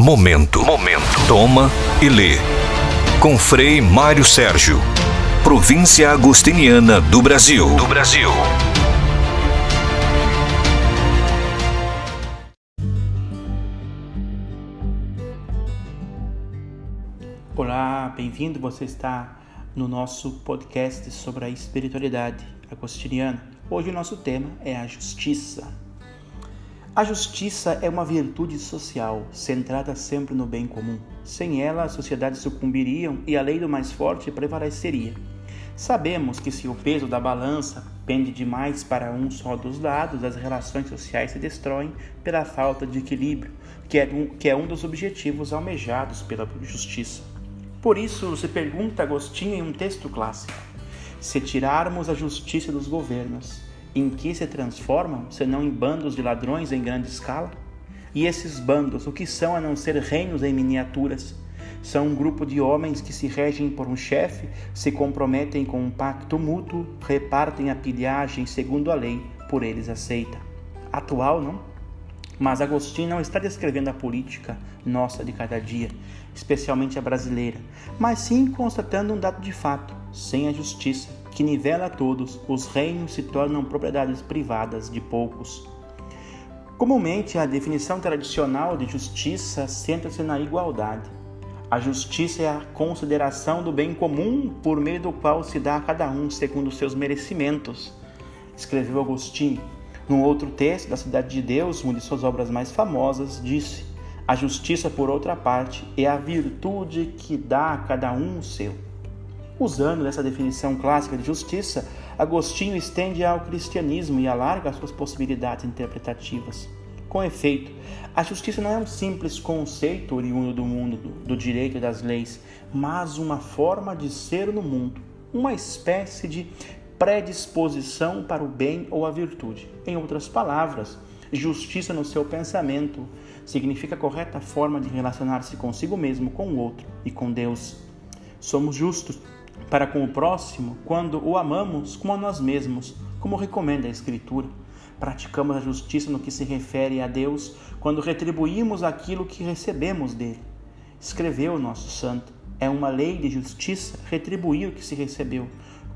Momento. Momento. Toma e lê. Com Frei Mário Sérgio. Província Agostiniana do Brasil. Do Brasil. Olá, bem-vindo. Você está no nosso podcast sobre a espiritualidade agostiniana. Hoje o nosso tema é a justiça. A justiça é uma virtude social, centrada sempre no bem comum. Sem ela, as sociedades sucumbiriam e a lei do mais forte prevaleceria. Sabemos que se o peso da balança pende demais para um só dos lados, as relações sociais se destroem pela falta de equilíbrio, que é um, que é um dos objetivos almejados pela justiça. Por isso, se pergunta Agostinho em um texto clássico: se tirarmos a justiça dos governos, em que se transformam, senão em bandos de ladrões em grande escala? E esses bandos, o que são a não ser reinos em miniaturas? São um grupo de homens que se regem por um chefe, se comprometem com um pacto mútuo, repartem a pilhagem segundo a lei por eles aceita. Atual, não? Mas Agostinho não está descrevendo a política nossa de cada dia, especialmente a brasileira, mas sim constatando um dado de fato: sem a justiça, que nivela a todos, os reinos se tornam propriedades privadas de poucos. Comumente, a definição tradicional de justiça centra-se na igualdade. A justiça é a consideração do bem comum por meio do qual se dá a cada um segundo seus merecimentos, escreveu Agostinho. Num outro texto da Cidade de Deus, uma de suas obras mais famosas, disse: A justiça, por outra parte, é a virtude que dá a cada um o seu. Usando essa definição clássica de justiça, Agostinho estende ao cristianismo e alarga suas possibilidades interpretativas. Com efeito, a justiça não é um simples conceito oriundo do mundo do direito e das leis, mas uma forma de ser no mundo, uma espécie de predisposição para o bem ou a virtude. Em outras palavras, justiça no seu pensamento significa a correta forma de relacionar-se consigo mesmo, com o outro e com Deus. Somos justos para com o próximo quando o amamos como a nós mesmos, como recomenda a Escritura. Praticamos a justiça no que se refere a Deus quando retribuímos aquilo que recebemos dele. Escreveu o nosso santo: é uma lei de justiça retribuir o que se recebeu.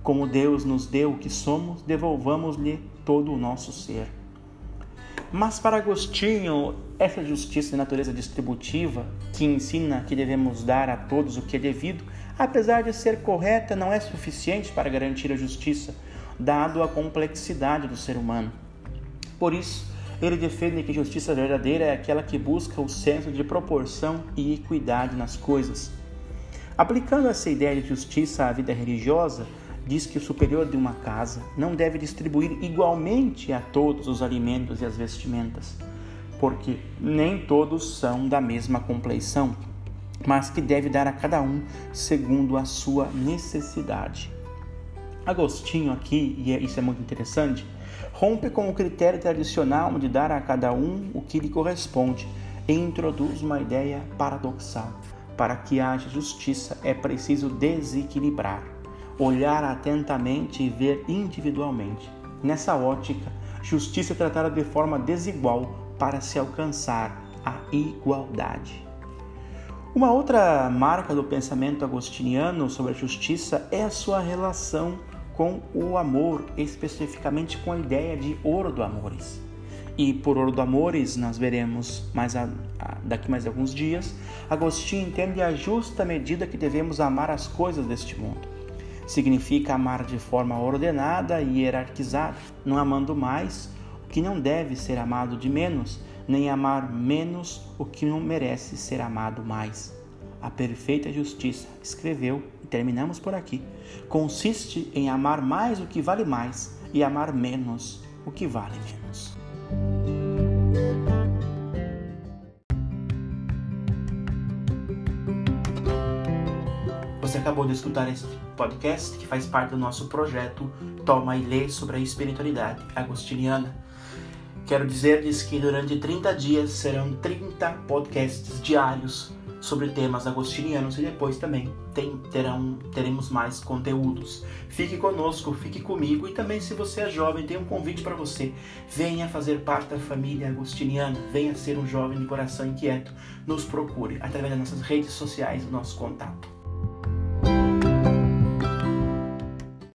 Como Deus nos deu o que somos, devolvamos-lhe todo o nosso ser. Mas para Agostinho, essa justiça de natureza distributiva, que ensina que devemos dar a todos o que é devido, apesar de ser correta, não é suficiente para garantir a justiça, dado a complexidade do ser humano. Por isso, ele defende que justiça verdadeira é aquela que busca o senso de proporção e equidade nas coisas. Aplicando essa ideia de justiça à vida religiosa, diz que o superior de uma casa não deve distribuir igualmente a todos os alimentos e as vestimentas, porque nem todos são da mesma compleição mas que deve dar a cada um segundo a sua necessidade. Agostinho aqui, e é, isso é muito interessante, rompe com o critério tradicional de dar a cada um o que lhe corresponde e introduz uma ideia paradoxal. Para que haja justiça é preciso desequilibrar, olhar atentamente e ver individualmente. Nessa ótica, justiça é tratada de forma desigual para se alcançar a igualdade. Uma outra marca do pensamento agostiniano sobre a justiça é a sua relação com o amor, especificamente com a ideia de ordo amores. E por ordo amores, nós veremos mais a, a, daqui mais alguns dias, Agostinho entende a justa medida que devemos amar as coisas deste mundo. Significa amar de forma ordenada e hierarquizada, não amando mais o que não deve ser amado de menos, nem amar menos o que não merece ser amado mais. A perfeita justiça, escreveu, e terminamos por aqui, consiste em amar mais o que vale mais e amar menos o que vale menos. Você acabou de escutar este podcast que faz parte do nosso projeto Toma e Lê sobre a espiritualidade agostiniana. Quero dizer-lhes que durante 30 dias serão 30 podcasts diários sobre temas agostinianos e depois também tem, terão, teremos mais conteúdos. Fique conosco, fique comigo e também se você é jovem, tem um convite para você. Venha fazer parte da família agostiniana, venha ser um jovem de coração inquieto. Nos procure através das nossas redes sociais, o nosso contato.